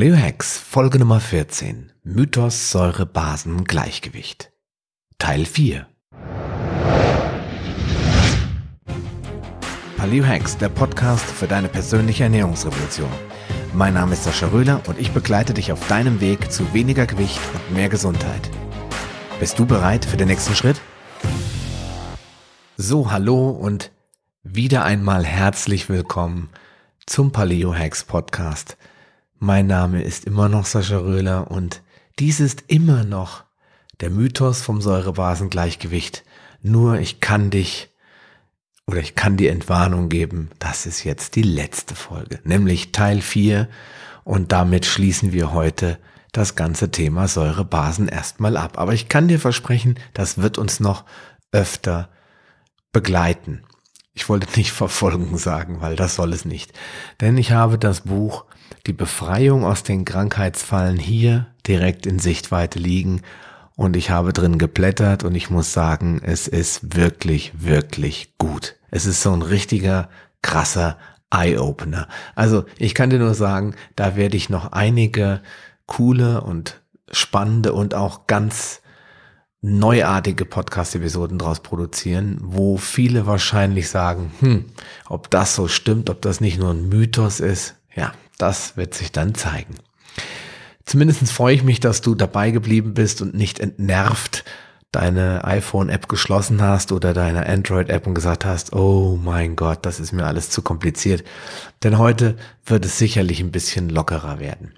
Paleo Hacks, Folge Nummer 14. Mythos Säure Basen Gleichgewicht. Teil 4. Paleo Hacks, der Podcast für deine persönliche Ernährungsrevolution. Mein Name ist Sascha Röhler und ich begleite dich auf deinem Weg zu weniger Gewicht und mehr Gesundheit. Bist du bereit für den nächsten Schritt? So, hallo und wieder einmal herzlich willkommen zum Paleo Hacks Podcast. Mein Name ist immer noch Sascha Röhler und dies ist immer noch der Mythos vom Säurebasengleichgewicht. Nur ich kann dich oder ich kann die Entwarnung geben, das ist jetzt die letzte Folge, nämlich Teil 4 und damit schließen wir heute das ganze Thema Säurebasen erstmal ab. Aber ich kann dir versprechen, das wird uns noch öfter begleiten. Ich wollte nicht verfolgen sagen, weil das soll es nicht. Denn ich habe das Buch Die Befreiung aus den Krankheitsfallen hier direkt in Sichtweite liegen und ich habe drin geblättert und ich muss sagen, es ist wirklich, wirklich gut. Es ist so ein richtiger, krasser Eye-Opener. Also ich kann dir nur sagen, da werde ich noch einige coole und spannende und auch ganz neuartige Podcast-Episoden draus produzieren, wo viele wahrscheinlich sagen, hm, ob das so stimmt, ob das nicht nur ein Mythos ist, ja, das wird sich dann zeigen. Zumindest freue ich mich, dass du dabei geblieben bist und nicht entnervt deine iPhone-App geschlossen hast oder deine Android-App und gesagt hast, oh mein Gott, das ist mir alles zu kompliziert. Denn heute wird es sicherlich ein bisschen lockerer werden.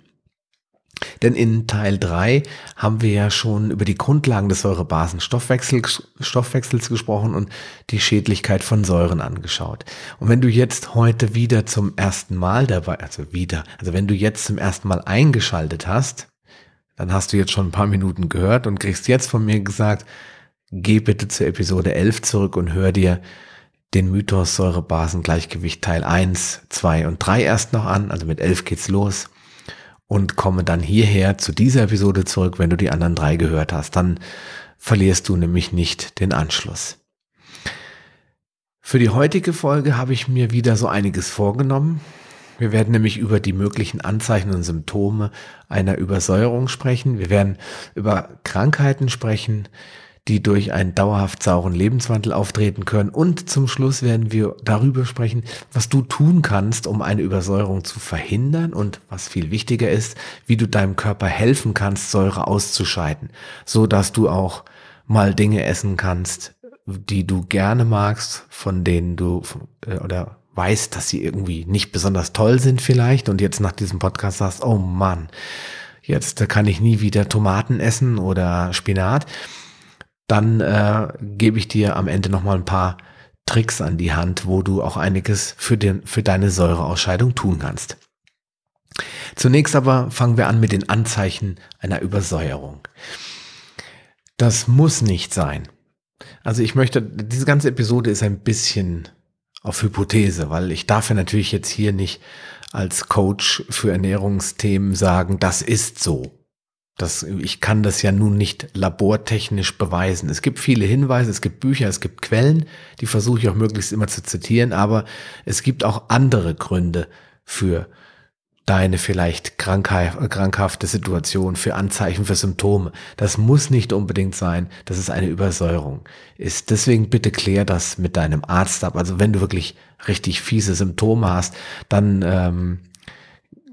Denn in Teil 3 haben wir ja schon über die Grundlagen des Säurebasenstoffwechsels gesprochen und die Schädlichkeit von Säuren angeschaut. Und wenn du jetzt heute wieder zum ersten Mal dabei, also wieder, also wenn du jetzt zum ersten Mal eingeschaltet hast, dann hast du jetzt schon ein paar Minuten gehört und kriegst jetzt von mir gesagt, geh bitte zur Episode 11 zurück und hör dir den Mythos Säurebasengleichgewicht Teil 1, 2 und 3 erst noch an. Also mit 11 geht's los und komme dann hierher zu dieser Episode zurück, wenn du die anderen drei gehört hast. Dann verlierst du nämlich nicht den Anschluss. Für die heutige Folge habe ich mir wieder so einiges vorgenommen. Wir werden nämlich über die möglichen Anzeichen und Symptome einer Übersäuerung sprechen. Wir werden über Krankheiten sprechen, die durch einen dauerhaft sauren Lebenswandel auftreten können. Und zum Schluss werden wir darüber sprechen, was du tun kannst, um eine Übersäuerung zu verhindern und was viel wichtiger ist, wie du deinem Körper helfen kannst, Säure auszuscheiden, so dass du auch mal Dinge essen kannst, die du gerne magst, von denen du äh, oder weißt, dass sie irgendwie nicht besonders toll sind vielleicht und jetzt nach diesem Podcast sagst, oh Mann, jetzt kann ich nie wieder Tomaten essen oder Spinat dann äh, gebe ich dir am Ende nochmal ein paar Tricks an die Hand, wo du auch einiges für, den, für deine Säureausscheidung tun kannst. Zunächst aber fangen wir an mit den Anzeichen einer Übersäuerung. Das muss nicht sein. Also ich möchte, diese ganze Episode ist ein bisschen auf Hypothese, weil ich darf ja natürlich jetzt hier nicht als Coach für Ernährungsthemen sagen, das ist so. Das, ich kann das ja nun nicht labortechnisch beweisen. Es gibt viele Hinweise, es gibt Bücher, es gibt Quellen, die versuche ich auch möglichst immer zu zitieren, aber es gibt auch andere Gründe für deine vielleicht krankhafte Situation, für Anzeichen, für Symptome. Das muss nicht unbedingt sein, dass es eine Übersäuerung ist. Deswegen bitte klär das mit deinem Arzt ab. Also wenn du wirklich richtig fiese Symptome hast, dann ähm,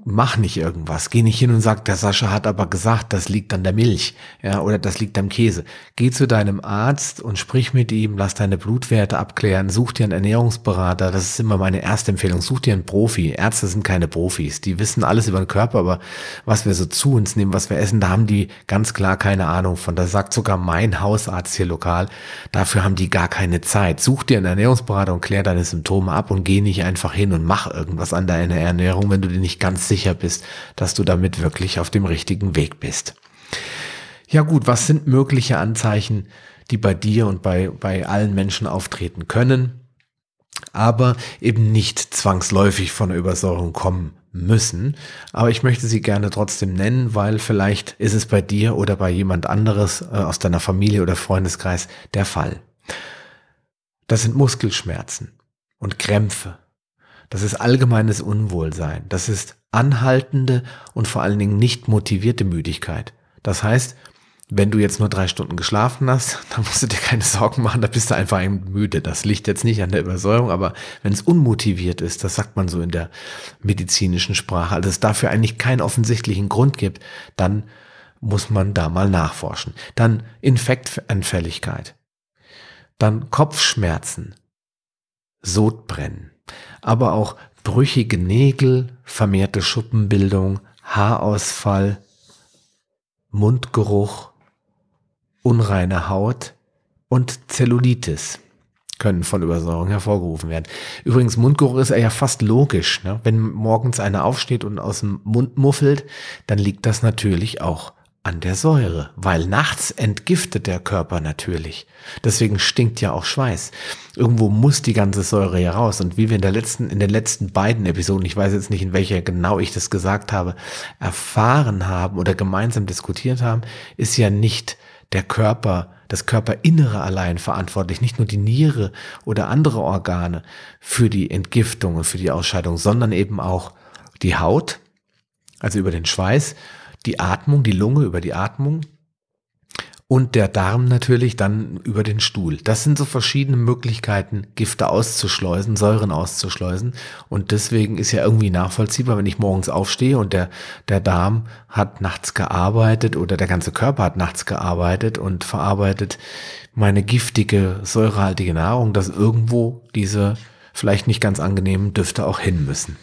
mach nicht irgendwas. Geh nicht hin und sag, der Sascha hat aber gesagt, das liegt an der Milch, ja, oder das liegt am Käse. Geh zu deinem Arzt und sprich mit ihm, lass deine Blutwerte abklären, such dir einen Ernährungsberater. Das ist immer meine erste Empfehlung. Such dir einen Profi. Ärzte sind keine Profis. Die wissen alles über den Körper, aber was wir so zu uns nehmen, was wir essen, da haben die ganz klar keine Ahnung von. Das sagt sogar mein Hausarzt hier lokal. Dafür haben die gar keine Zeit. Such dir einen Ernährungsberater und klär deine Symptome ab und geh nicht einfach hin und mach irgendwas an deiner Ernährung, wenn du dir nicht ganz sicher bist, dass du damit wirklich auf dem richtigen Weg bist. Ja gut, was sind mögliche Anzeichen, die bei dir und bei, bei allen Menschen auftreten können, aber eben nicht zwangsläufig von der Übersäuerung kommen müssen. Aber ich möchte sie gerne trotzdem nennen, weil vielleicht ist es bei dir oder bei jemand anderes äh, aus deiner Familie oder Freundeskreis der Fall. Das sind Muskelschmerzen und Krämpfe Das ist allgemeines Unwohlsein. Das ist anhaltende und vor allen Dingen nicht motivierte Müdigkeit. Das heißt, wenn du jetzt nur drei Stunden geschlafen hast, dann musst du dir keine Sorgen machen, da bist du einfach müde. Das liegt jetzt nicht an der Übersäuerung, aber wenn es unmotiviert ist, das sagt man so in der medizinischen Sprache, also es dafür eigentlich keinen offensichtlichen Grund gibt, dann muss man da mal nachforschen. Dann Infektanfälligkeit. Dann Kopfschmerzen, Sodbrennen, aber auch brüchige Nägel, vermehrte Schuppenbildung, Haarausfall, Mundgeruch, unreine Haut und Zellulitis können von Übersäuerung hervorgerufen werden. Übrigens, Mundgeruch ist ja fast logisch. Ne? Wenn morgens einer aufsteht und aus dem Mund muffelt, dann liegt das natürlich auch an der Säure, weil nachts entgiftet der Körper natürlich. Deswegen stinkt ja auch Schweiß. Irgendwo muss die ganze Säure ja raus. Und wie wir in der letzten, in den letzten beiden Episoden, ich weiß jetzt nicht, in welcher genau ich das gesagt habe, erfahren haben oder gemeinsam diskutiert haben, ist ja nicht der Körper, das Körperinnere allein verantwortlich, nicht nur die Niere oder andere Organe für die Entgiftung und für die Ausscheidung, sondern eben auch die Haut, also über den Schweiß die Atmung, die Lunge über die Atmung und der Darm natürlich dann über den Stuhl. Das sind so verschiedene Möglichkeiten, Gifte auszuschleusen, Säuren auszuschleusen. Und deswegen ist ja irgendwie nachvollziehbar, wenn ich morgens aufstehe und der, der Darm hat nachts gearbeitet oder der ganze Körper hat nachts gearbeitet und verarbeitet meine giftige, säurehaltige Nahrung, dass irgendwo diese vielleicht nicht ganz angenehmen Düfte auch hin müssen.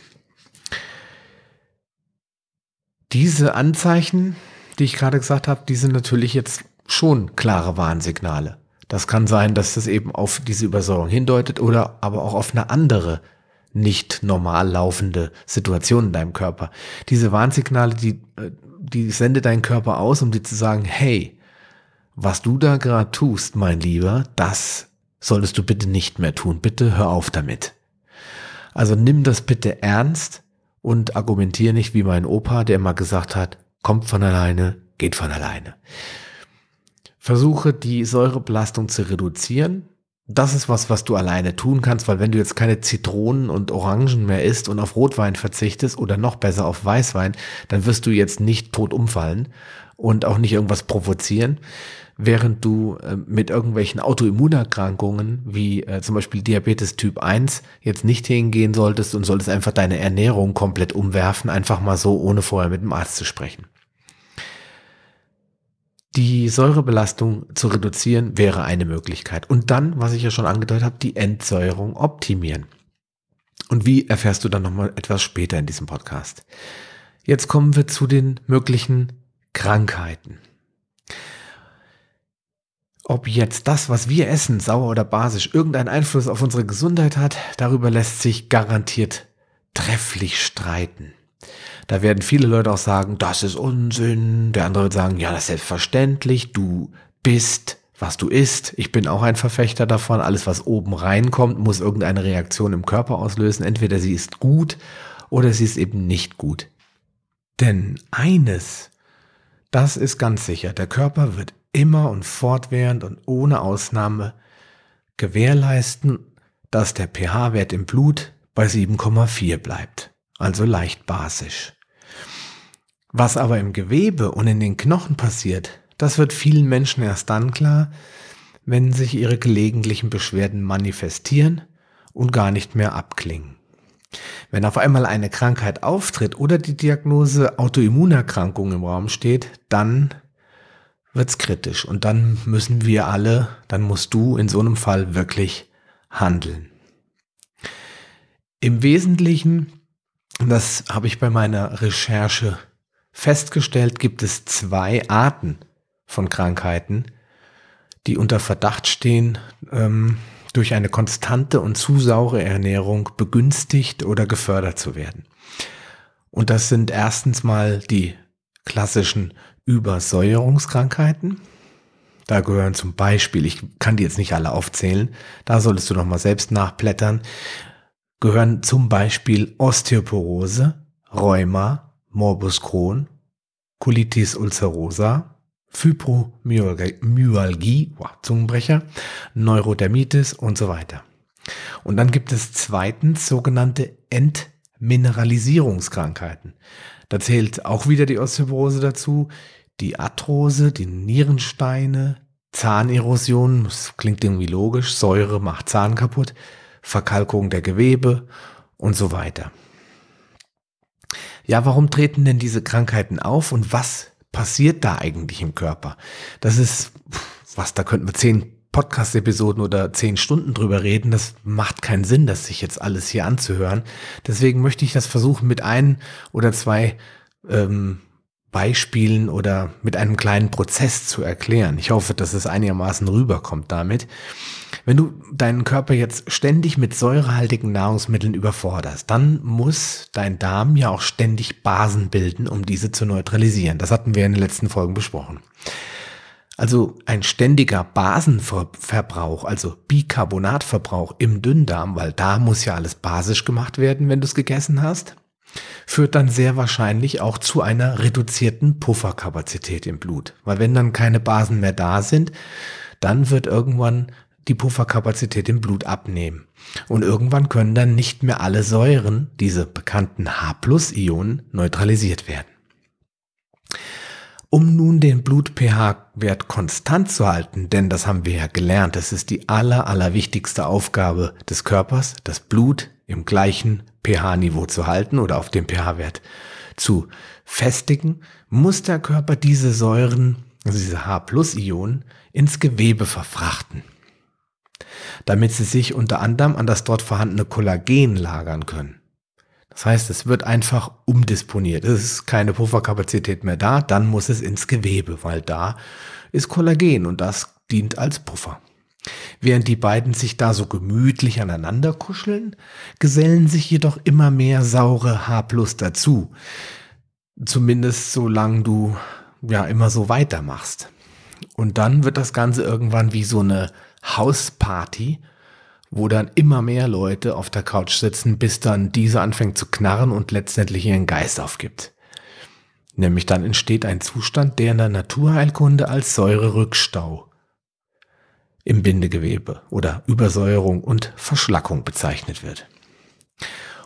Diese Anzeichen, die ich gerade gesagt habe, die sind natürlich jetzt schon klare Warnsignale. Das kann sein, dass das eben auf diese Übersäuerung hindeutet oder aber auch auf eine andere nicht normal laufende Situation in deinem Körper. Diese Warnsignale, die, äh, die sendet dein Körper aus, um dir zu sagen, hey, was du da gerade tust, mein Lieber, das solltest du bitte nicht mehr tun. Bitte hör auf damit. Also nimm das bitte ernst und argumentiere nicht wie mein Opa, der immer gesagt hat, kommt von alleine, geht von alleine. Versuche die Säurebelastung zu reduzieren. Das ist was, was du alleine tun kannst, weil wenn du jetzt keine Zitronen und Orangen mehr isst und auf Rotwein verzichtest oder noch besser auf Weißwein, dann wirst du jetzt nicht tot umfallen und auch nicht irgendwas provozieren während du äh, mit irgendwelchen Autoimmunerkrankungen wie äh, zum Beispiel Diabetes Typ 1 jetzt nicht hingehen solltest und solltest einfach deine Ernährung komplett umwerfen, einfach mal so, ohne vorher mit dem Arzt zu sprechen. Die Säurebelastung zu reduzieren wäre eine Möglichkeit. Und dann, was ich ja schon angedeutet habe, die Entsäuerung optimieren. Und wie erfährst du dann nochmal etwas später in diesem Podcast. Jetzt kommen wir zu den möglichen Krankheiten. Ob jetzt das, was wir essen, sauer oder basisch, irgendeinen Einfluss auf unsere Gesundheit hat, darüber lässt sich garantiert trefflich streiten. Da werden viele Leute auch sagen, das ist Unsinn. Der andere wird sagen, ja, das ist selbstverständlich. Du bist, was du isst. Ich bin auch ein Verfechter davon. Alles, was oben reinkommt, muss irgendeine Reaktion im Körper auslösen. Entweder sie ist gut oder sie ist eben nicht gut. Denn eines, das ist ganz sicher, der Körper wird immer und fortwährend und ohne Ausnahme gewährleisten, dass der pH-Wert im Blut bei 7,4 bleibt, also leicht basisch. Was aber im Gewebe und in den Knochen passiert, das wird vielen Menschen erst dann klar, wenn sich ihre gelegentlichen Beschwerden manifestieren und gar nicht mehr abklingen. Wenn auf einmal eine Krankheit auftritt oder die Diagnose Autoimmunerkrankung im Raum steht, dann wird's kritisch. Und dann müssen wir alle, dann musst du in so einem Fall wirklich handeln. Im Wesentlichen, das habe ich bei meiner Recherche festgestellt, gibt es zwei Arten von Krankheiten, die unter Verdacht stehen, ähm, durch eine konstante und zu saure Ernährung begünstigt oder gefördert zu werden. Und das sind erstens mal die klassischen Übersäuerungskrankheiten. Da gehören zum Beispiel, ich kann die jetzt nicht alle aufzählen, da solltest du noch mal selbst nachblättern, gehören zum Beispiel Osteoporose, Rheuma, Morbus Crohn, Colitis ulcerosa, Fibromyalgie, wow, Zungenbrecher, Neurodermitis und so weiter. Und dann gibt es zweitens sogenannte Entmineralisierungskrankheiten. Da zählt auch wieder die Osteoporose dazu, die Arthrose, die Nierensteine, Zahnerosion, das klingt irgendwie logisch, Säure macht Zahn kaputt, Verkalkung der Gewebe und so weiter. Ja, warum treten denn diese Krankheiten auf und was passiert da eigentlich im Körper? Das ist, was, da könnten wir zehn Podcast-Episoden oder zehn Stunden drüber reden. Das macht keinen Sinn, das sich jetzt alles hier anzuhören. Deswegen möchte ich das versuchen mit ein oder zwei ähm, Beispielen oder mit einem kleinen Prozess zu erklären. Ich hoffe, dass es einigermaßen rüberkommt damit. Wenn du deinen Körper jetzt ständig mit säurehaltigen Nahrungsmitteln überforderst, dann muss dein Darm ja auch ständig Basen bilden, um diese zu neutralisieren. Das hatten wir in den letzten Folgen besprochen. Also ein ständiger Basenverbrauch, also Bicarbonatverbrauch im Dünndarm, weil da muss ja alles basisch gemacht werden, wenn du es gegessen hast, führt dann sehr wahrscheinlich auch zu einer reduzierten Pufferkapazität im Blut. Weil wenn dann keine Basen mehr da sind, dann wird irgendwann die Pufferkapazität im Blut abnehmen. Und irgendwann können dann nicht mehr alle Säuren, diese bekannten H-Plus-Ionen, neutralisiert werden. Um nun den Blut-pH-Wert konstant zu halten, denn das haben wir ja gelernt, das ist die aller, allerwichtigste Aufgabe des Körpers, das Blut im gleichen pH-Niveau zu halten oder auf dem pH-Wert zu festigen, muss der Körper diese Säuren, also diese H-Plus-Ionen, ins Gewebe verfrachten, damit sie sich unter anderem an das dort vorhandene Kollagen lagern können. Das heißt, es wird einfach umdisponiert. Es ist keine Pufferkapazität mehr da, dann muss es ins Gewebe, weil da ist Kollagen und das dient als Puffer. Während die beiden sich da so gemütlich aneinander kuscheln, gesellen sich jedoch immer mehr saure H plus dazu. Zumindest solange du ja immer so weitermachst. Und dann wird das Ganze irgendwann wie so eine Hausparty, wo dann immer mehr Leute auf der Couch sitzen, bis dann diese anfängt zu knarren und letztendlich ihren Geist aufgibt. Nämlich dann entsteht ein Zustand, der in der Naturheilkunde als Säurerückstau im Bindegewebe oder Übersäuerung und Verschlackung bezeichnet wird.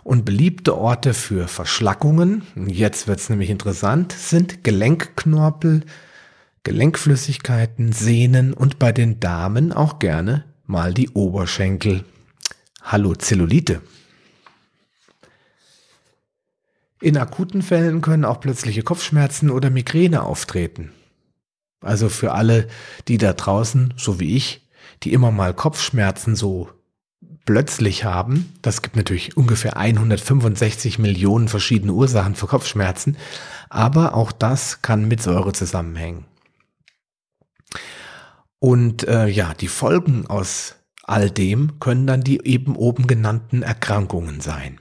Und beliebte Orte für Verschlackungen, jetzt wird es nämlich interessant, sind Gelenkknorpel, Gelenkflüssigkeiten, Sehnen und bei den Damen auch gerne mal die Oberschenkel. Hallo Zellulite. In akuten Fällen können auch plötzliche Kopfschmerzen oder Migräne auftreten. Also für alle, die da draußen, so wie ich, die immer mal Kopfschmerzen so plötzlich haben, das gibt natürlich ungefähr 165 Millionen verschiedene Ursachen für Kopfschmerzen, aber auch das kann mit Säure zusammenhängen. Und äh, ja, die Folgen aus all dem können dann die eben oben genannten Erkrankungen sein.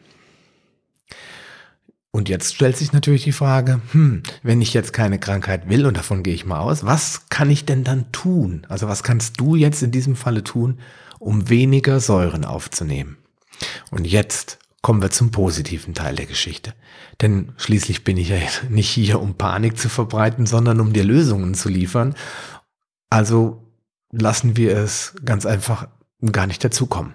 Und jetzt stellt sich natürlich die Frage, hm, wenn ich jetzt keine Krankheit will, und davon gehe ich mal aus, was kann ich denn dann tun? Also was kannst du jetzt in diesem Falle tun, um weniger Säuren aufzunehmen? Und jetzt kommen wir zum positiven Teil der Geschichte. Denn schließlich bin ich ja nicht hier, um Panik zu verbreiten, sondern um dir Lösungen zu liefern. Also lassen wir es ganz einfach gar nicht dazukommen.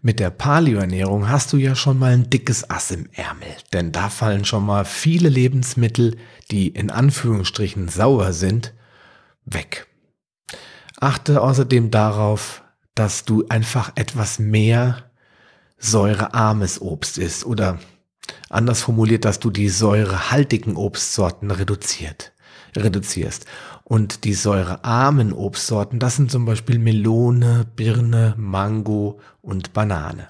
Mit der Paleoernährung hast du ja schon mal ein dickes Ass im Ärmel, denn da fallen schon mal viele Lebensmittel, die in Anführungsstrichen sauer sind, weg. Achte außerdem darauf, dass du einfach etwas mehr säurearmes Obst isst oder anders formuliert, dass du die säurehaltigen Obstsorten reduziert, reduzierst. Und die säurearmen Obstsorten, das sind zum Beispiel Melone, Birne, Mango und Banane.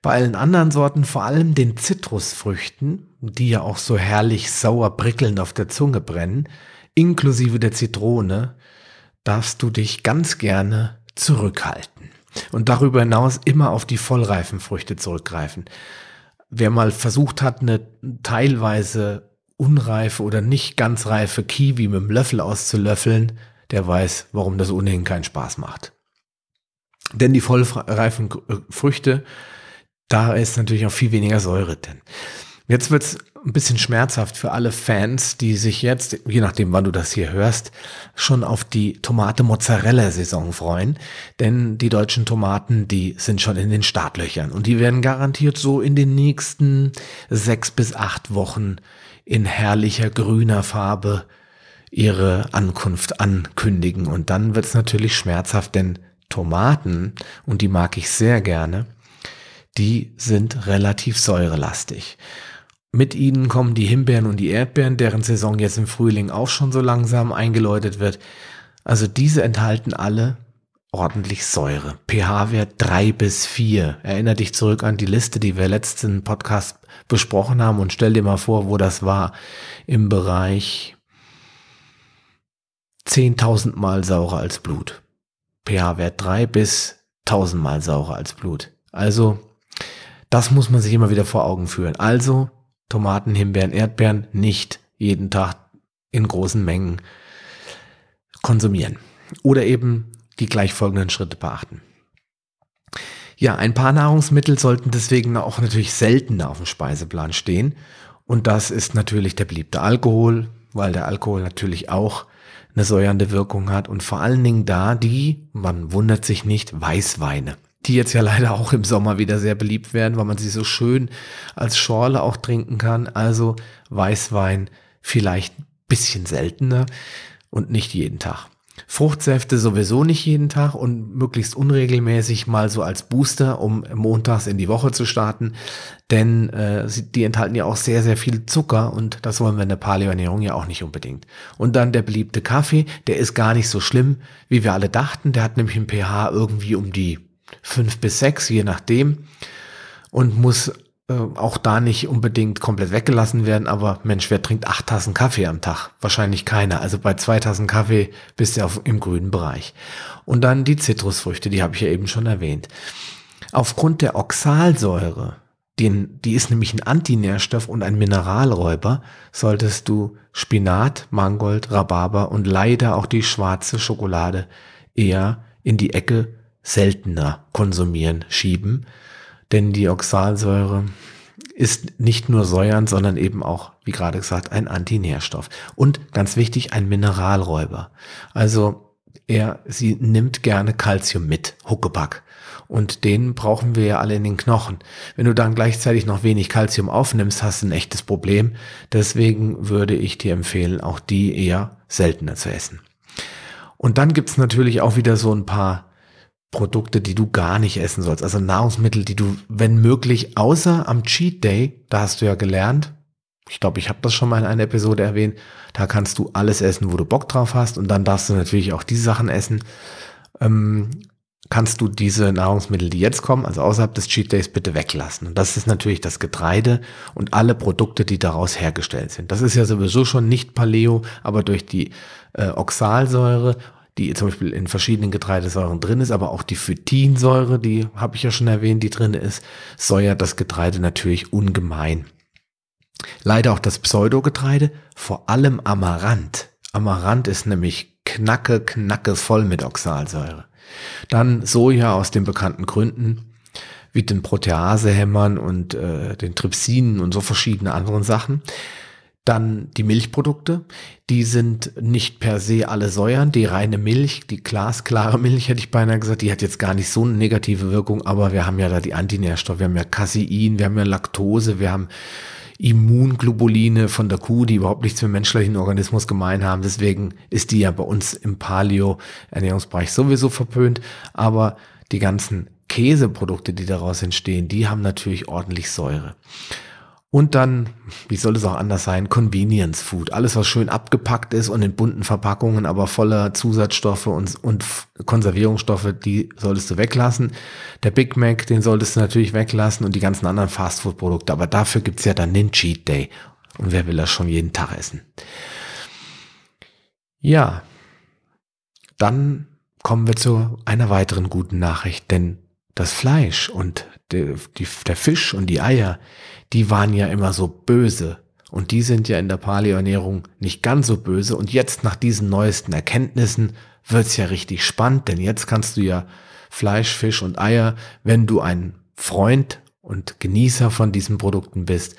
Bei allen anderen Sorten, vor allem den Zitrusfrüchten, die ja auch so herrlich sauer prickelnd auf der Zunge brennen, inklusive der Zitrone, darfst du dich ganz gerne zurückhalten. Und darüber hinaus immer auf die vollreifen Früchte zurückgreifen. Wer mal versucht hat, eine teilweise unreife oder nicht ganz reife Kiwi mit dem Löffel auszulöffeln, der weiß, warum das ohnehin keinen Spaß macht. Denn die vollreifen Früchte, da ist natürlich auch viel weniger Säure drin. Jetzt wird's ein bisschen schmerzhaft für alle Fans, die sich jetzt, je nachdem wann du das hier hörst, schon auf die Tomate-Mozzarella-Saison freuen. Denn die deutschen Tomaten, die sind schon in den Startlöchern und die werden garantiert so in den nächsten sechs bis acht Wochen in herrlicher grüner Farbe ihre Ankunft ankündigen. Und dann wird's natürlich schmerzhaft, denn Tomaten, und die mag ich sehr gerne, die sind relativ säurelastig. Mit ihnen kommen die Himbeeren und die Erdbeeren, deren Saison jetzt im Frühling auch schon so langsam eingeläutet wird. Also diese enthalten alle ordentlich Säure. pH-Wert drei bis vier. Erinner dich zurück an die Liste, die wir letzten Podcast besprochen haben und stell dir mal vor, wo das war. Im Bereich 10.000 mal saurer als Blut. pH-Wert drei bis 1000 mal saurer als Blut. Also, das muss man sich immer wieder vor Augen führen. Also, Tomaten, Himbeeren, Erdbeeren nicht jeden Tag in großen Mengen konsumieren. Oder eben die gleich folgenden Schritte beachten. Ja, ein paar Nahrungsmittel sollten deswegen auch natürlich seltener auf dem Speiseplan stehen. Und das ist natürlich der beliebte Alkohol, weil der Alkohol natürlich auch eine säuernde Wirkung hat. Und vor allen Dingen da die, man wundert sich nicht, Weißweine die jetzt ja leider auch im Sommer wieder sehr beliebt werden, weil man sie so schön als Schorle auch trinken kann. Also Weißwein vielleicht ein bisschen seltener und nicht jeden Tag. Fruchtsäfte sowieso nicht jeden Tag und möglichst unregelmäßig mal so als Booster, um montags in die Woche zu starten. Denn äh, die enthalten ja auch sehr, sehr viel Zucker und das wollen wir in der Paleoernährung ja auch nicht unbedingt. Und dann der beliebte Kaffee, der ist gar nicht so schlimm, wie wir alle dachten. Der hat nämlich ein pH irgendwie um die fünf bis sechs, je nachdem. Und muss äh, auch da nicht unbedingt komplett weggelassen werden. Aber Mensch, wer trinkt acht Tassen Kaffee am Tag? Wahrscheinlich keiner. Also bei zwei Tassen Kaffee bist du auf, im grünen Bereich. Und dann die Zitrusfrüchte, die habe ich ja eben schon erwähnt. Aufgrund der Oxalsäure, den, die ist nämlich ein Antinährstoff und ein Mineralräuber, solltest du Spinat, Mangold, Rhabarber und leider auch die schwarze Schokolade eher in die Ecke seltener konsumieren schieben, denn die Oxalsäure ist nicht nur säuernd, sondern eben auch, wie gerade gesagt, ein Antinährstoff. Und ganz wichtig, ein Mineralräuber. Also er, sie nimmt gerne Kalzium mit, Huckeback. Und den brauchen wir ja alle in den Knochen. Wenn du dann gleichzeitig noch wenig Kalzium aufnimmst, hast du ein echtes Problem. Deswegen würde ich dir empfehlen, auch die eher seltener zu essen. Und dann gibt's natürlich auch wieder so ein paar Produkte, die du gar nicht essen sollst. Also Nahrungsmittel, die du, wenn möglich, außer am Cheat Day, da hast du ja gelernt, ich glaube, ich habe das schon mal in einer Episode erwähnt, da kannst du alles essen, wo du Bock drauf hast und dann darfst du natürlich auch diese Sachen essen. Ähm, kannst du diese Nahrungsmittel, die jetzt kommen, also außerhalb des Cheat Days, bitte weglassen. Und das ist natürlich das Getreide und alle Produkte, die daraus hergestellt sind. Das ist ja sowieso schon nicht Paleo, aber durch die äh, Oxalsäure die zum Beispiel in verschiedenen Getreidesäuren drin ist, aber auch die Phytinsäure, die habe ich ja schon erwähnt, die drin ist, säuert das Getreide natürlich ungemein. Leider auch das Pseudogetreide, vor allem Amaranth. Amaranth ist nämlich knacke, knacke voll mit Oxalsäure. Dann Soja aus den bekannten Gründen, wie den Proteasehämmern und äh, den Trypsinen und so verschiedene anderen Sachen. Dann die Milchprodukte, die sind nicht per se alle säuern. Die reine Milch, die glasklare Milch, hätte ich beinahe gesagt, die hat jetzt gar nicht so eine negative Wirkung, aber wir haben ja da die Antinährstoffe, wir haben ja Casein, wir haben ja Laktose, wir haben Immunglobuline von der Kuh, die überhaupt nichts mit menschlichen Organismus gemein haben. Deswegen ist die ja bei uns im Paleo-Ernährungsbereich sowieso verpönt. Aber die ganzen Käseprodukte, die daraus entstehen, die haben natürlich ordentlich Säure. Und dann, wie soll es auch anders sein, Convenience Food. Alles, was schön abgepackt ist und in bunten Verpackungen, aber voller Zusatzstoffe und, und Konservierungsstoffe, die solltest du weglassen. Der Big Mac, den solltest du natürlich weglassen und die ganzen anderen Fastfood-Produkte. Aber dafür gibt's ja dann den Cheat Day. Und wer will das schon jeden Tag essen? Ja, dann kommen wir zu einer weiteren guten Nachricht, denn das Fleisch und der, die, der Fisch und die Eier, die waren ja immer so böse. Und die sind ja in der Paleoernährung nicht ganz so böse. Und jetzt nach diesen neuesten Erkenntnissen wird's ja richtig spannend, denn jetzt kannst du ja Fleisch, Fisch und Eier, wenn du ein Freund und Genießer von diesen Produkten bist,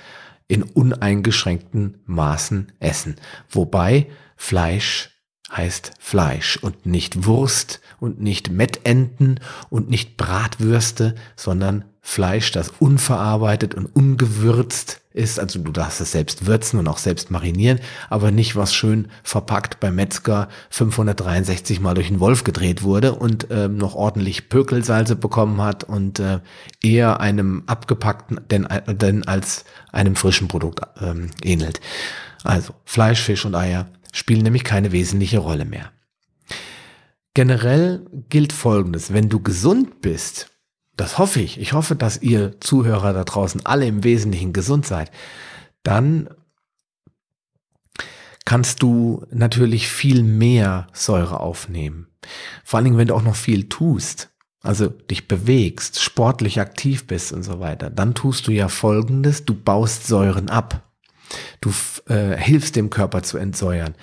in uneingeschränkten Maßen essen. Wobei Fleisch heißt Fleisch und nicht Wurst und nicht Mettenten und nicht Bratwürste, sondern Fleisch, das unverarbeitet und ungewürzt ist. Also du darfst es selbst würzen und auch selbst marinieren, aber nicht was schön verpackt beim Metzger 563 mal durch den Wolf gedreht wurde und ähm, noch ordentlich Pökelsalze bekommen hat und äh, eher einem abgepackten denn, denn als einem frischen Produkt ähm, ähnelt. Also Fleisch, Fisch und Eier spielen nämlich keine wesentliche Rolle mehr. Generell gilt Folgendes, wenn du gesund bist, das hoffe ich, ich hoffe, dass ihr Zuhörer da draußen alle im Wesentlichen gesund seid, dann kannst du natürlich viel mehr Säure aufnehmen. Vor allen Dingen, wenn du auch noch viel tust, also dich bewegst, sportlich aktiv bist und so weiter, dann tust du ja Folgendes, du baust Säuren ab. Du äh, hilfst dem Körper zu entsäuern.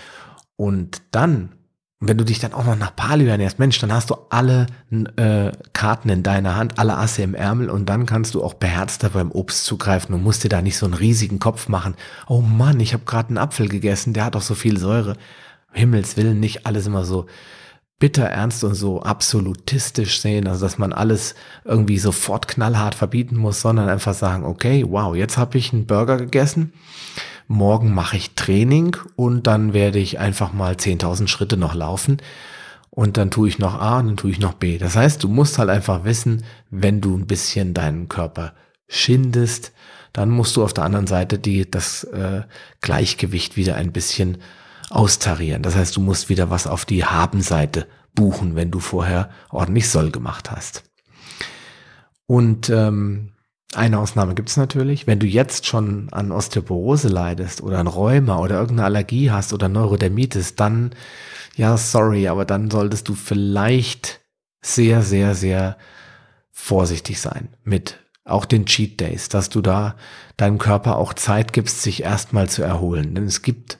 Und dann, wenn du dich dann auch noch nach Paleo ernährst, Mensch, dann hast du alle äh, Karten in deiner Hand, alle Asse im Ärmel und dann kannst du auch beherzter beim Obst zugreifen und musst dir da nicht so einen riesigen Kopf machen. Oh Mann, ich habe gerade einen Apfel gegessen, der hat doch so viel Säure. Himmels Willen, nicht alles immer so bitter ernst und so absolutistisch sehen, also dass man alles irgendwie sofort knallhart verbieten muss, sondern einfach sagen, okay, wow, jetzt habe ich einen Burger gegessen, morgen mache ich Training und dann werde ich einfach mal 10.000 Schritte noch laufen und dann tue ich noch A und dann tue ich noch B. Das heißt, du musst halt einfach wissen, wenn du ein bisschen deinen Körper schindest, dann musst du auf der anderen Seite die, das äh, Gleichgewicht wieder ein bisschen austarieren. Das heißt, du musst wieder was auf die Habenseite buchen, wenn du vorher ordentlich Soll gemacht hast. Und ähm, eine Ausnahme gibt's natürlich. Wenn du jetzt schon an Osteoporose leidest oder an Rheuma oder irgendeine Allergie hast oder Neurodermitis, dann, ja, sorry, aber dann solltest du vielleicht sehr, sehr, sehr vorsichtig sein mit auch den Cheat Days, dass du da deinem Körper auch Zeit gibst, sich erstmal zu erholen. Denn es gibt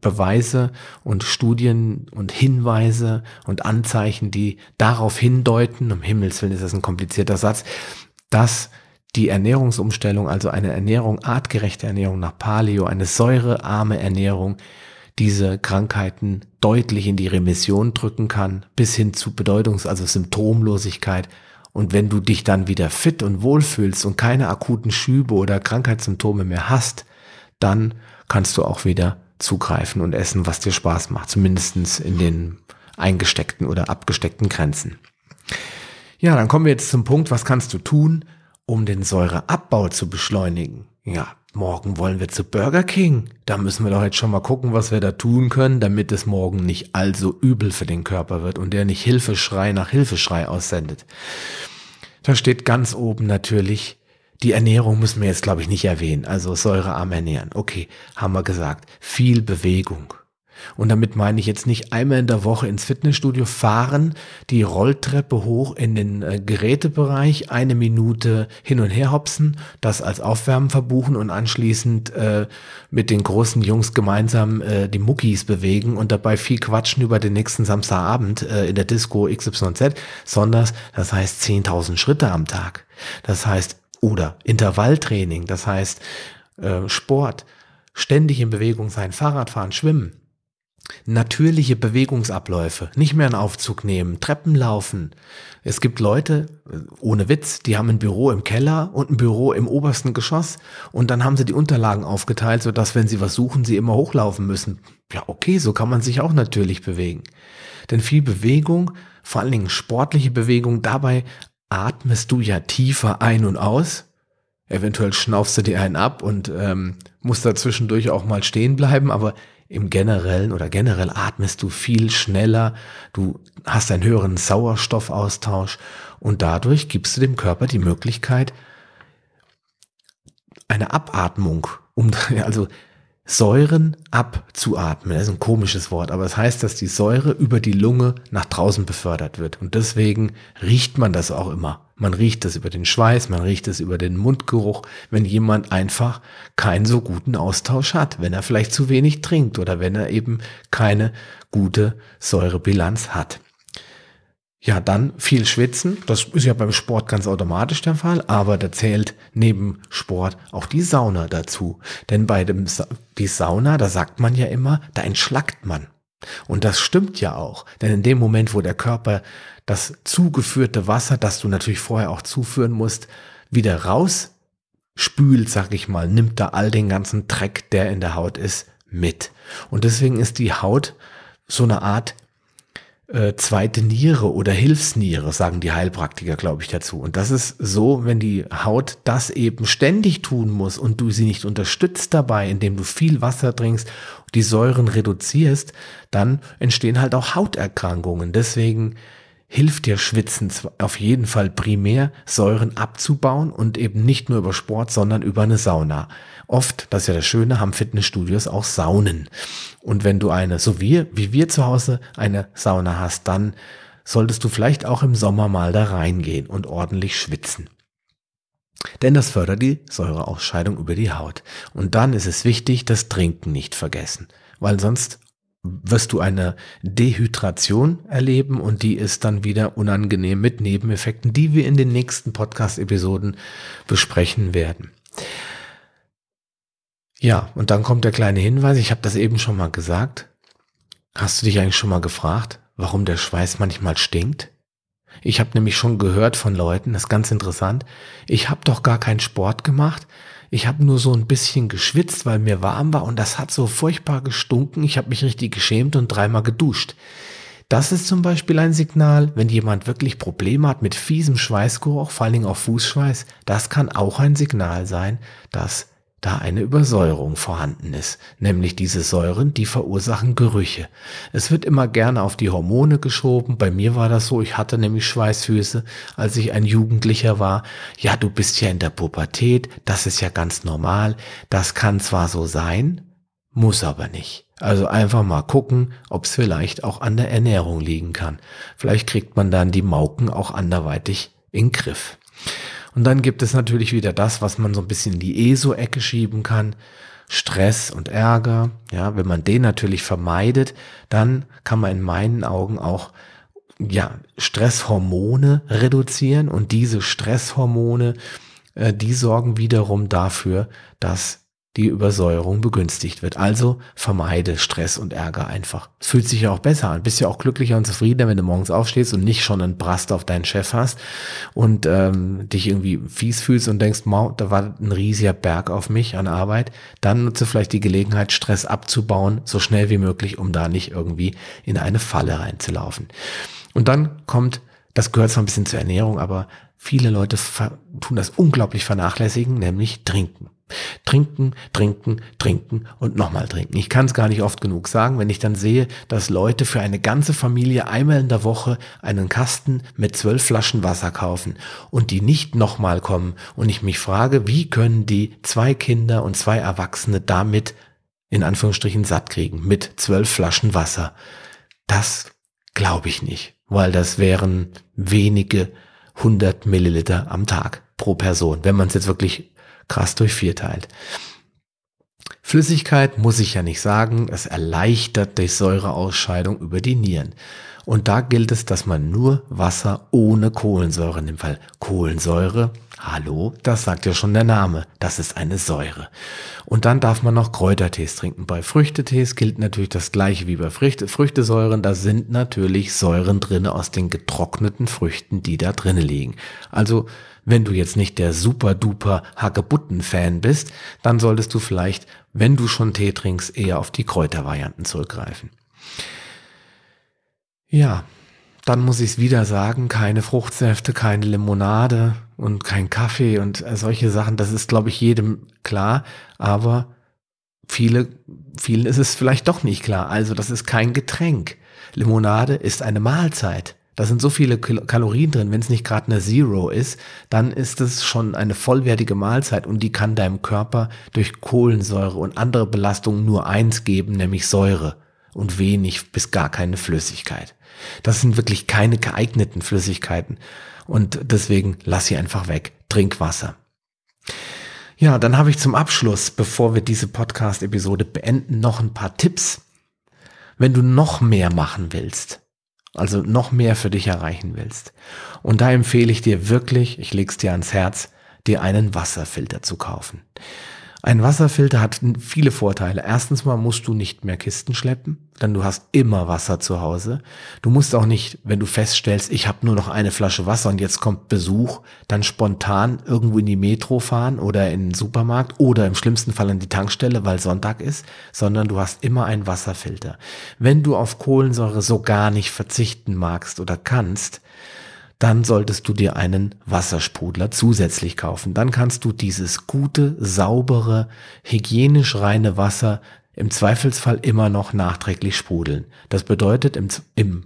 Beweise und Studien und Hinweise und Anzeichen, die darauf hindeuten, um Himmels Willen ist das ein komplizierter Satz, dass die Ernährungsumstellung, also eine Ernährung, artgerechte Ernährung nach Paleo, eine säurearme Ernährung, diese Krankheiten deutlich in die Remission drücken kann, bis hin zu Bedeutungs-, also Symptomlosigkeit. Und wenn du dich dann wieder fit und wohlfühlst und keine akuten Schübe oder Krankheitssymptome mehr hast, dann kannst du auch wieder zugreifen und essen, was dir Spaß macht, zumindestens in den eingesteckten oder abgesteckten Grenzen. Ja, dann kommen wir jetzt zum Punkt, was kannst du tun, um den Säureabbau zu beschleunigen? Ja, morgen wollen wir zu Burger King. Da müssen wir doch jetzt schon mal gucken, was wir da tun können, damit es morgen nicht allzu übel für den Körper wird und der nicht Hilfeschrei nach Hilfeschrei aussendet. Da steht ganz oben natürlich die Ernährung müssen wir jetzt, glaube ich, nicht erwähnen. Also säurearm ernähren. Okay, haben wir gesagt. Viel Bewegung. Und damit meine ich jetzt nicht einmal in der Woche ins Fitnessstudio fahren, die Rolltreppe hoch in den äh, Gerätebereich, eine Minute hin und her hopsen, das als Aufwärmen verbuchen und anschließend äh, mit den großen Jungs gemeinsam äh, die Muckis bewegen und dabei viel quatschen über den nächsten Samstagabend äh, in der Disco XYZ, sondern das heißt 10.000 Schritte am Tag. Das heißt oder Intervalltraining, das heißt äh, Sport, ständig in Bewegung sein, Fahrradfahren, Schwimmen, natürliche Bewegungsabläufe, nicht mehr einen Aufzug nehmen, Treppen laufen. Es gibt Leute, äh, ohne Witz, die haben ein Büro im Keller und ein Büro im obersten Geschoss und dann haben sie die Unterlagen aufgeteilt, sodass, wenn sie was suchen, sie immer hochlaufen müssen. Ja, okay, so kann man sich auch natürlich bewegen. Denn viel Bewegung, vor allen Dingen sportliche Bewegung, dabei atmest du ja tiefer ein und aus. Eventuell schnaufst du dir einen ab und ähm, musst da zwischendurch auch mal stehen bleiben, aber im generellen oder generell atmest du viel schneller, du hast einen höheren Sauerstoffaustausch und dadurch gibst du dem Körper die Möglichkeit, eine Abatmung, um, also Säuren abzuatmen. Das ist ein komisches Wort, aber es das heißt, dass die Säure über die Lunge nach draußen befördert wird. Und deswegen riecht man das auch immer. Man riecht das über den Schweiß, man riecht es über den Mundgeruch, wenn jemand einfach keinen so guten Austausch hat, wenn er vielleicht zu wenig trinkt oder wenn er eben keine gute Säurebilanz hat. ja, dann viel schwitzen. Das ist ja beim Sport ganz automatisch der Fall, aber da zählt neben Sport auch die Sauna dazu. Denn bei dem Sa die Sauna, da sagt man ja immer, da entschlackt man. Und das stimmt ja auch. Denn in dem Moment, wo der Körper das zugeführte Wasser, das du natürlich vorher auch zuführen musst, wieder raus spült, sag ich mal, nimmt da all den ganzen Dreck, der in der Haut ist, mit. Und deswegen ist die Haut so eine Art äh, zweite Niere oder Hilfsniere, sagen die Heilpraktiker, glaube ich, dazu. Und das ist so, wenn die Haut das eben ständig tun muss und du sie nicht unterstützt dabei, indem du viel Wasser trinkst, die Säuren reduzierst, dann entstehen halt auch Hauterkrankungen. Deswegen hilft dir Schwitzen auf jeden Fall primär, Säuren abzubauen und eben nicht nur über Sport, sondern über eine Sauna. Oft, das ist ja das Schöne, haben Fitnessstudios auch Saunen. Und wenn du eine, so wie, wie wir zu Hause, eine Sauna hast, dann solltest du vielleicht auch im Sommer mal da reingehen und ordentlich schwitzen. Denn das fördert die Säureausscheidung über die Haut. Und dann ist es wichtig, das Trinken nicht vergessen, weil sonst wirst du eine Dehydration erleben und die ist dann wieder unangenehm mit Nebeneffekten, die wir in den nächsten Podcast-Episoden besprechen werden. Ja, und dann kommt der kleine Hinweis, ich habe das eben schon mal gesagt. Hast du dich eigentlich schon mal gefragt, warum der Schweiß manchmal stinkt? Ich habe nämlich schon gehört von Leuten, das ist ganz interessant, ich habe doch gar keinen Sport gemacht, ich habe nur so ein bisschen geschwitzt, weil mir warm war und das hat so furchtbar gestunken. Ich habe mich richtig geschämt und dreimal geduscht. Das ist zum Beispiel ein Signal, wenn jemand wirklich Probleme hat mit fiesem Schweißgeruch, vor allen Dingen auch Fußschweiß. Das kann auch ein Signal sein, dass da eine Übersäuerung vorhanden ist, nämlich diese Säuren, die verursachen Gerüche. Es wird immer gerne auf die Hormone geschoben. Bei mir war das so, ich hatte nämlich Schweißfüße, als ich ein Jugendlicher war. Ja, du bist ja in der Pubertät, das ist ja ganz normal. Das kann zwar so sein, muss aber nicht. Also einfach mal gucken, ob es vielleicht auch an der Ernährung liegen kann. Vielleicht kriegt man dann die Mauken auch anderweitig in Griff. Und dann gibt es natürlich wieder das, was man so ein bisschen in die ESO-Ecke schieben kann. Stress und Ärger. Ja, wenn man den natürlich vermeidet, dann kann man in meinen Augen auch ja, Stresshormone reduzieren und diese Stresshormone, äh, die sorgen wiederum dafür, dass die Übersäuerung begünstigt wird. Also vermeide Stress und Ärger einfach. Es fühlt sich ja auch besser an. Bist ja auch glücklicher und zufriedener, wenn du morgens aufstehst und nicht schon einen Brast auf deinen Chef hast und ähm, dich irgendwie fies fühlst und denkst, Mau, da war ein riesiger Berg auf mich an Arbeit. Dann nutze vielleicht die Gelegenheit, Stress abzubauen, so schnell wie möglich, um da nicht irgendwie in eine Falle reinzulaufen. Und dann kommt, das gehört zwar ein bisschen zur Ernährung, aber viele Leute tun das unglaublich vernachlässigen, nämlich trinken. Trinken, trinken, trinken und nochmal trinken. Ich kann es gar nicht oft genug sagen, wenn ich dann sehe, dass Leute für eine ganze Familie einmal in der Woche einen Kasten mit zwölf Flaschen Wasser kaufen und die nicht nochmal kommen und ich mich frage, wie können die zwei Kinder und zwei Erwachsene damit in Anführungsstrichen satt kriegen mit zwölf Flaschen Wasser. Das glaube ich nicht, weil das wären wenige hundert Milliliter am Tag pro Person, wenn man es jetzt wirklich krass durch vier teilt. Flüssigkeit muss ich ja nicht sagen, es erleichtert die Säureausscheidung über die Nieren. Und da gilt es, dass man nur Wasser ohne Kohlensäure nimmt, weil Kohlensäure, hallo, das sagt ja schon der Name, das ist eine Säure. Und dann darf man noch Kräutertees trinken. Bei Früchtetees gilt natürlich das gleiche wie bei Früchte, Früchtesäuren. Da sind natürlich Säuren drinne aus den getrockneten Früchten, die da drinnen liegen. Also wenn du jetzt nicht der super duper Hagebutten-Fan bist, dann solltest du vielleicht, wenn du schon Tee trinkst, eher auf die Kräutervarianten zurückgreifen. Ja, dann muss ich es wieder sagen, keine Fruchtsäfte, keine Limonade und kein Kaffee und solche Sachen, das ist, glaube ich, jedem klar, aber viele, vielen ist es vielleicht doch nicht klar. Also das ist kein Getränk. Limonade ist eine Mahlzeit. Da sind so viele Kalorien drin, wenn es nicht gerade eine Zero ist, dann ist es schon eine vollwertige Mahlzeit und die kann deinem Körper durch Kohlensäure und andere Belastungen nur eins geben, nämlich Säure und wenig bis gar keine Flüssigkeit. Das sind wirklich keine geeigneten Flüssigkeiten und deswegen lass sie einfach weg. Trink Wasser. Ja, dann habe ich zum Abschluss, bevor wir diese Podcast-Episode beenden, noch ein paar Tipps. Wenn du noch mehr machen willst, also noch mehr für dich erreichen willst. Und da empfehle ich dir wirklich, ich leg's dir ans Herz, dir einen Wasserfilter zu kaufen. Ein Wasserfilter hat viele Vorteile. Erstens mal musst du nicht mehr Kisten schleppen, denn du hast immer Wasser zu Hause. Du musst auch nicht, wenn du feststellst, ich habe nur noch eine Flasche Wasser und jetzt kommt Besuch, dann spontan irgendwo in die Metro fahren oder in den Supermarkt oder im schlimmsten Fall an die Tankstelle, weil Sonntag ist, sondern du hast immer einen Wasserfilter. Wenn du auf Kohlensäure so gar nicht verzichten magst oder kannst, dann solltest du dir einen Wassersprudler zusätzlich kaufen. Dann kannst du dieses gute, saubere, hygienisch reine Wasser im Zweifelsfall immer noch nachträglich sprudeln. Das bedeutet im, im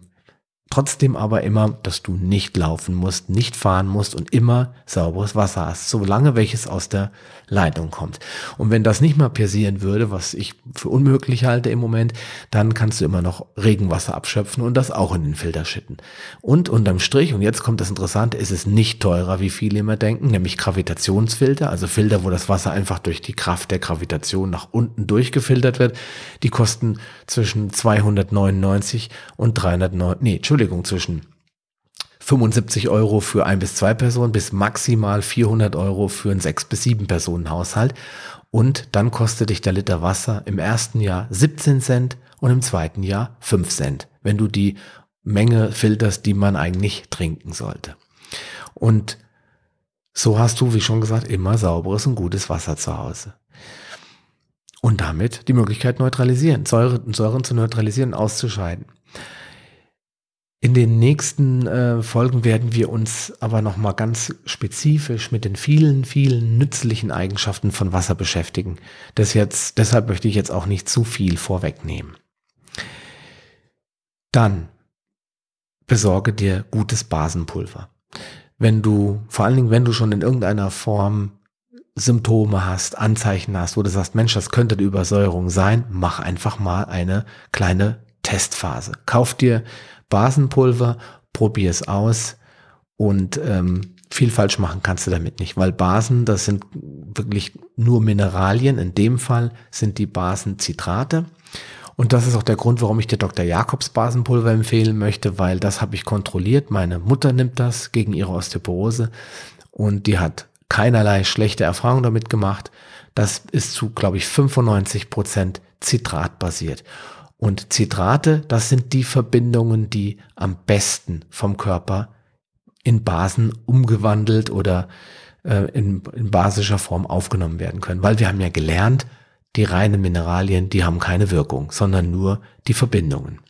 Trotzdem aber immer, dass du nicht laufen musst, nicht fahren musst und immer sauberes Wasser hast, solange welches aus der Leitung kommt. Und wenn das nicht mal passieren würde, was ich für unmöglich halte im Moment, dann kannst du immer noch Regenwasser abschöpfen und das auch in den Filter schütten. Und unterm Strich, und jetzt kommt das Interessante, ist es nicht teurer, wie viele immer denken, nämlich Gravitationsfilter, also Filter, wo das Wasser einfach durch die Kraft der Gravitation nach unten durchgefiltert wird. Die kosten zwischen 299 und 309, nee, Entschuldigung, zwischen 75 Euro für ein bis zwei Personen bis maximal 400 Euro für einen sechs bis sieben Personen Haushalt. Und dann kostet dich der Liter Wasser im ersten Jahr 17 Cent und im zweiten Jahr 5 Cent, wenn du die Menge filterst, die man eigentlich trinken sollte. Und so hast du, wie schon gesagt, immer sauberes und gutes Wasser zu Hause. Und damit die Möglichkeit neutralisieren, Säure, Säuren zu neutralisieren, auszuscheiden. In den nächsten äh, Folgen werden wir uns aber nochmal ganz spezifisch mit den vielen, vielen nützlichen Eigenschaften von Wasser beschäftigen. Das jetzt, deshalb möchte ich jetzt auch nicht zu viel vorwegnehmen. Dann besorge dir gutes Basenpulver. Wenn du, vor allen Dingen, wenn du schon in irgendeiner Form Symptome hast, Anzeichen hast, wo du sagst, Mensch, das könnte eine Übersäuerung sein, mach einfach mal eine kleine Testphase. Kauf dir Basenpulver, probier es aus und ähm, viel falsch machen kannst du damit nicht, weil Basen, das sind wirklich nur Mineralien. In dem Fall sind die Basen Zitrate. Und das ist auch der Grund, warum ich dir Dr. Jakobs Basenpulver empfehlen möchte, weil das habe ich kontrolliert. Meine Mutter nimmt das gegen ihre Osteoporose und die hat keinerlei schlechte Erfahrung damit gemacht. Das ist zu, glaube ich, 95 Prozent Zitratbasiert. Und Zitrate, das sind die Verbindungen, die am besten vom Körper in Basen umgewandelt oder äh, in, in basischer Form aufgenommen werden können. Weil wir haben ja gelernt, die reinen Mineralien, die haben keine Wirkung, sondern nur die Verbindungen.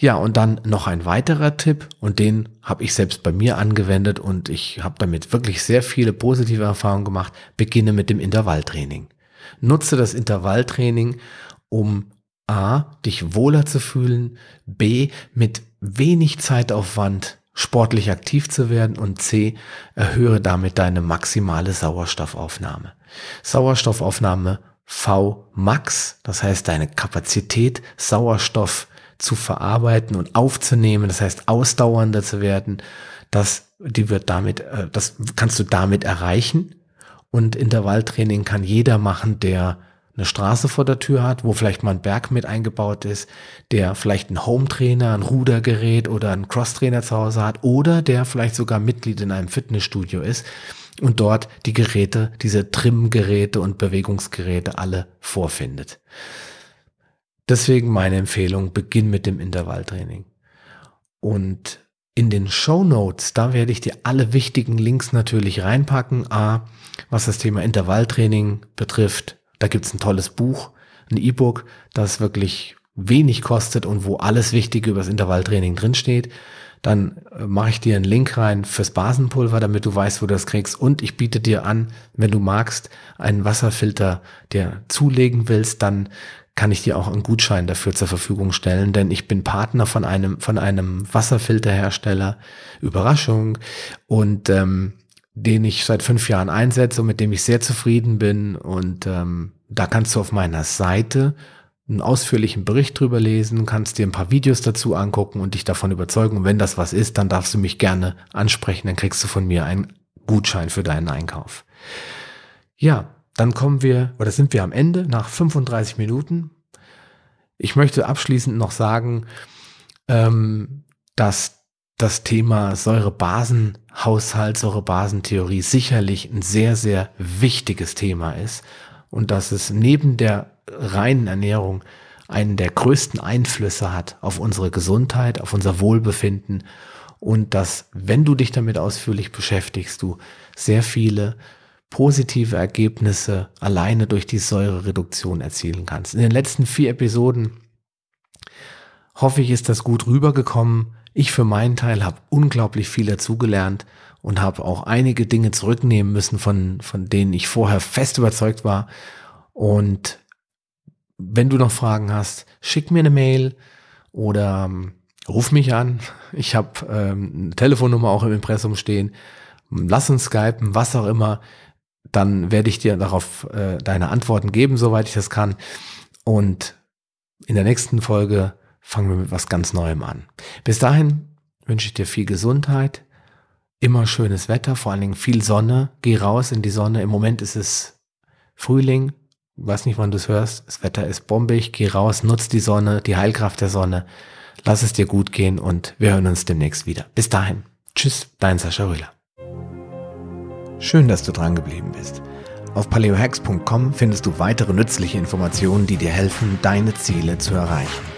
Ja, und dann noch ein weiterer Tipp und den habe ich selbst bei mir angewendet und ich habe damit wirklich sehr viele positive Erfahrungen gemacht. Beginne mit dem Intervalltraining. Nutze das Intervalltraining, um A, dich wohler zu fühlen, B, mit wenig Zeitaufwand sportlich aktiv zu werden und C, erhöhe damit deine maximale Sauerstoffaufnahme. Sauerstoffaufnahme V max, das heißt deine Kapazität, Sauerstoff zu verarbeiten und aufzunehmen, das heißt ausdauernder zu werden, das, die wird damit, äh, das kannst du damit erreichen. Und Intervalltraining kann jeder machen, der eine Straße vor der Tür hat, wo vielleicht mal ein Berg mit eingebaut ist, der vielleicht einen Home-Trainer, ein Rudergerät oder einen Cross-Trainer zu Hause hat oder der vielleicht sogar Mitglied in einem Fitnessstudio ist und dort die Geräte, diese Trim-Geräte und Bewegungsgeräte alle vorfindet. Deswegen meine Empfehlung, beginn mit dem Intervalltraining. Und in den Show Notes, da werde ich dir alle wichtigen Links natürlich reinpacken. A, was das Thema Intervalltraining betrifft, da gibt's ein tolles Buch, ein E-Book, das wirklich wenig kostet und wo alles Wichtige über das Intervalltraining drinsteht. Dann äh, mache ich dir einen Link rein fürs Basenpulver, damit du weißt, wo du das kriegst. Und ich biete dir an, wenn du magst, einen Wasserfilter dir zulegen willst, dann kann ich dir auch einen Gutschein dafür zur Verfügung stellen, denn ich bin Partner von einem, von einem Wasserfilterhersteller. Überraschung. Und ähm, den ich seit fünf Jahren einsetze und mit dem ich sehr zufrieden bin. Und ähm, da kannst du auf meiner Seite einen ausführlichen Bericht drüber lesen, kannst dir ein paar Videos dazu angucken und dich davon überzeugen. Und wenn das was ist, dann darfst du mich gerne ansprechen, dann kriegst du von mir einen Gutschein für deinen Einkauf. Ja, dann kommen wir, oder sind wir am Ende nach 35 Minuten. Ich möchte abschließend noch sagen, ähm, dass das Thema Säurebasenhaushalt, Säurebasentheorie sicherlich ein sehr, sehr wichtiges Thema ist und dass es neben der reinen Ernährung einen der größten Einflüsse hat auf unsere Gesundheit, auf unser Wohlbefinden und dass, wenn du dich damit ausführlich beschäftigst, du sehr viele positive Ergebnisse alleine durch die Säurereduktion erzielen kannst. In den letzten vier Episoden hoffe ich, ist das gut rübergekommen. Ich für meinen Teil habe unglaublich viel dazugelernt und habe auch einige Dinge zurücknehmen müssen, von, von denen ich vorher fest überzeugt war. Und wenn du noch Fragen hast, schick mir eine Mail oder ähm, ruf mich an. Ich habe ähm, eine Telefonnummer auch im Impressum stehen. Lass uns skypen, was auch immer. Dann werde ich dir darauf äh, deine Antworten geben, soweit ich das kann. Und in der nächsten Folge fangen wir mit was ganz Neuem an. Bis dahin wünsche ich dir viel Gesundheit, immer schönes Wetter, vor allen Dingen viel Sonne. Geh raus in die Sonne. Im Moment ist es Frühling. Ich weiß nicht, wann du es hörst. Das Wetter ist bombig. Geh raus, nutz die Sonne, die Heilkraft der Sonne. Lass es dir gut gehen und wir hören uns demnächst wieder. Bis dahin. Tschüss, dein Sascha Röhler. Schön, dass du dran geblieben bist. Auf paleohacks.com findest du weitere nützliche Informationen, die dir helfen, deine Ziele zu erreichen.